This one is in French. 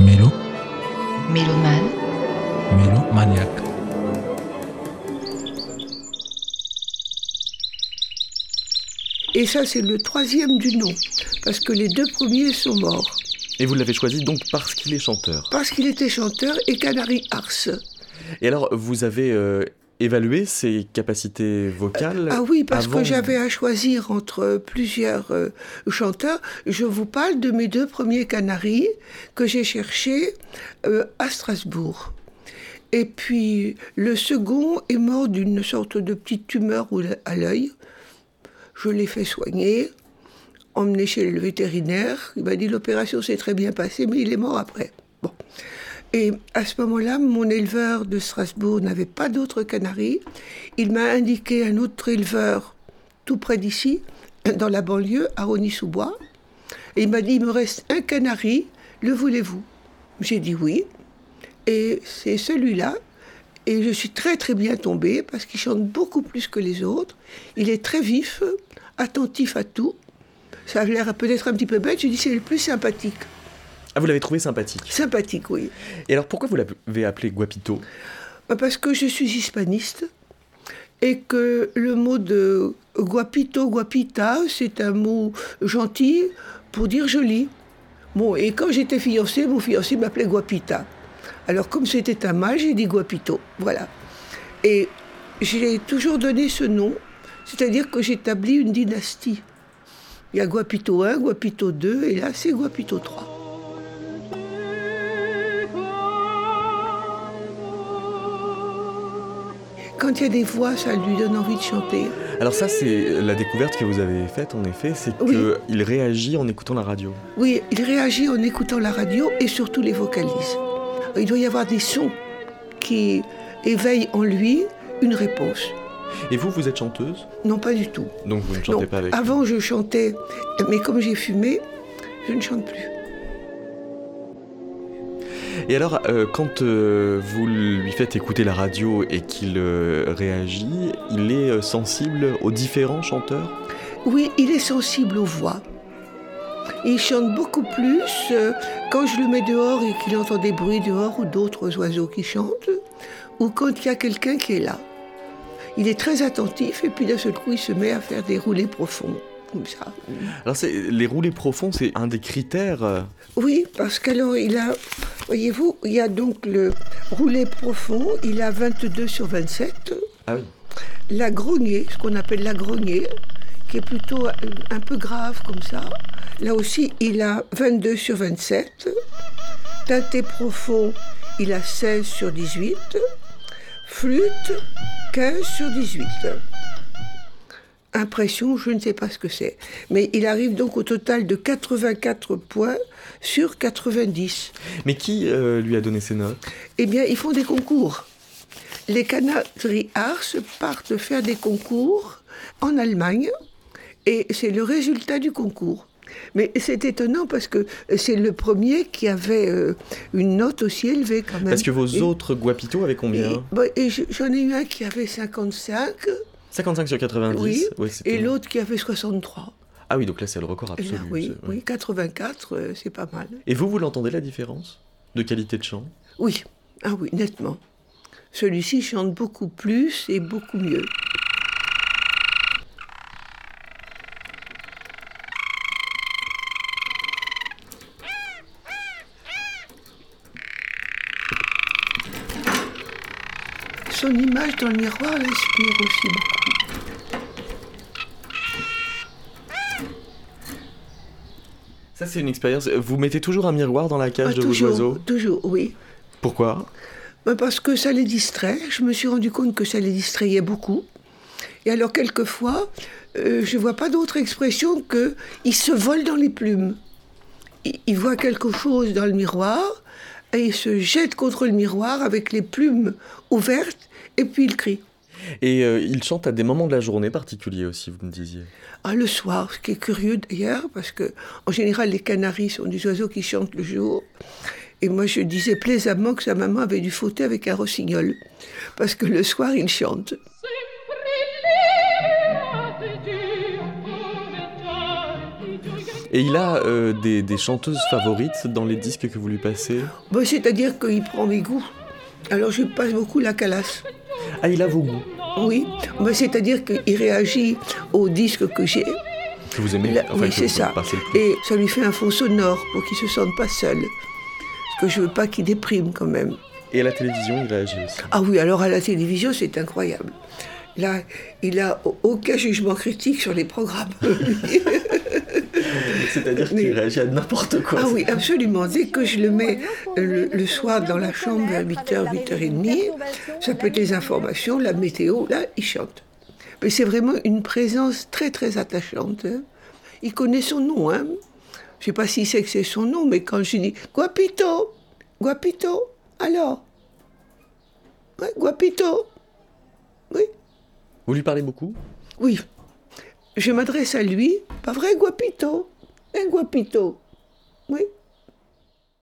Mélo, Mélomane, mélo maniaque. Et ça, c'est le troisième du nom, parce que les deux premiers sont morts. Et vous l'avez choisi donc parce qu'il est chanteur. Parce qu'il était chanteur et Canary Ars. Et alors, vous avez euh, évalué ses capacités vocales Ah oui, parce avant- que j'avais à choisir entre plusieurs euh, chanteurs. Je vous parle de mes deux premiers canaris que j'ai cherchés euh, à Strasbourg. Et puis le second est mort d'une sorte de petite tumeur à l'œil. Je l'ai fait soigner, emmené chez le vétérinaire. Il m'a dit l'opération s'est très bien passée, mais il est mort après. Et à ce moment-là, mon éleveur de Strasbourg n'avait pas d'autres canaris. Il m'a indiqué un autre éleveur tout près d'ici, dans la banlieue, à Rony-sous-Bois. Et il m'a dit, il me reste un canari, le voulez-vous? J'ai dit oui. Et c'est celui-là. Et je suis très très bien tombée parce qu'il chante beaucoup plus que les autres. Il est très vif, attentif à tout. Ça a l'air peut-être un petit peu bête, je dis c'est le plus sympathique. Ah, vous l'avez trouvé sympathique. Sympathique, oui. Et alors, pourquoi vous l'avez appelé Guapito? Bah, Parce que je suis hispaniste et que le mot de guapito, guapita, c'est un mot gentil pour dire joli. Bon, et quand j'étais fiancée, mon fiancé m'appelait guapita. Alors comme c'était un mâle, j'ai dit guapito. Voilà. Et j'ai toujours donné ce nom, c'est-à-dire que j'établis une dynastie. Il y a Guapito 1, Guapito 2, et là c'est Guapito 3. Quand il y a des voix, ça lui donne envie de chanter. Alors ça, c'est la découverte que vous avez faite, en effet, c'est Oui. qu'il réagit en écoutant la radio. Oui, il réagit en écoutant la radio et surtout les vocalise. Il doit y avoir des sons qui éveillent en lui une réponse. Et vous, vous êtes chanteuse? Non, pas du tout. Donc vous ne chantez Non, pas avec. Avant, je chantais, mais comme j'ai fumé, je ne chante plus. Et alors, euh, quand euh, vous lui faites écouter la radio et qu'il euh, réagit, il est sensible aux différents chanteurs? Oui, il est sensible aux voix. Il chante beaucoup plus quand je le mets dehors et qu'il entend des bruits dehors ou d'autres oiseaux qui chantent, ou quand il y a quelqu'un qui est là. Il est très attentif et puis d'un seul coup, il se met à faire des roulés profonds, comme ça. Alors, c'est- les roulés profonds, c'est un des critères. euh, Oui, parce qu'alors il a, voyez-vous, il y a donc le roulé profond, il a 22 sur 27. Ah oui. La grognée, ce qu'on appelle la grognée, qui est plutôt un- un peu grave comme ça. Là aussi, il a 22 sur 27. Teinté profond, il a 16 sur 18. Flûte, 15 sur 18. Impression, je ne sais pas ce que c'est. Mais il arrive donc au total de 84 points sur 90. Mais qui euh, lui a donné ces notes? Eh bien, ils font des concours. Les Canary Arts partent faire des concours en Allemagne et c'est le résultat du concours. Mais c'est étonnant parce que c'est le premier qui avait euh, une note aussi élevée quand même. Parce que vos Et- autres Guapito avaient combien? j'en ai eu un qui avait 55, 55 sur 90 oui, Ouais, et l'autre qui avait 63. Ah oui, donc là, c'est le record Et là, absolu. oui, oui, 84, euh, c'est pas mal. Et vous, vous l'entendez la différence de qualité de chant? Oui, ah oui, nettement. Celui-ci chante beaucoup plus et beaucoup mieux. Son image dans le miroir l'inspire aussi beaucoup. Ça, c'est une expérience. Vous mettez toujours un miroir dans la cage Ah, de toujours, vos oiseaux toujours, oui. Pourquoi Ben, Parce que ça les distrait. Je me suis rendu compte que ça les distrayait beaucoup. Et alors, quelquefois, euh, je ne vois pas d'autre expression que ils se volent dans les plumes. Ils, ils voient quelque chose dans le miroir et ils se jettent contre le miroir avec les plumes ouvertes et puis ils crient. Et euh, il chante à des moments de la journée particuliers aussi, vous me disiez. Ah, le soir, ce qui est curieux d'ailleurs, parce que en général, les canaris sont des oiseaux qui chantent le jour. Et moi, je disais plaisamment que sa maman avait dû fauter avec un rossignol, parce que le soir, il chante. Et il a euh, des, des chanteuses favorites dans les disques que vous lui passez? Bon, C'est-à-dire qu'il prend mes goûts. Alors je passe beaucoup la calasse. Ah, il a vos goûts Oui, Ben, c'est-à-dire qu'il réagit aux disques que j'ai. que vous aimez Là, enfin, oui, c'est ça. Et ça lui fait un fond sonore pour qu'il se sente pas seul. Parce que je veux pas qu'il déprime quand même. Et à la télévision, il réagit aussi. Ah oui, alors à la télévision, c'est incroyable. Là, il a aucun jugement critique sur les programmes. C'est-à-dire qu'il réagit à n'importe quoi. ah oui, absolument. Dès que je le mets le, le soir dans la chambre vers 8h, 8h30, ça peut être les informations, la météo, là, il chante. Mais c'est vraiment une présence très, très attachante. Il connaît son nom. Hein. Je sais pas s'il sait que c'est son nom, mais quand je dis Guapito, Guapito, alors? Ouais, Guapito. Oui, Vous lui parlez beaucoup? Oui. Je m'adresse à lui, pas vrai, Guapito? Hein, Guapito Oui.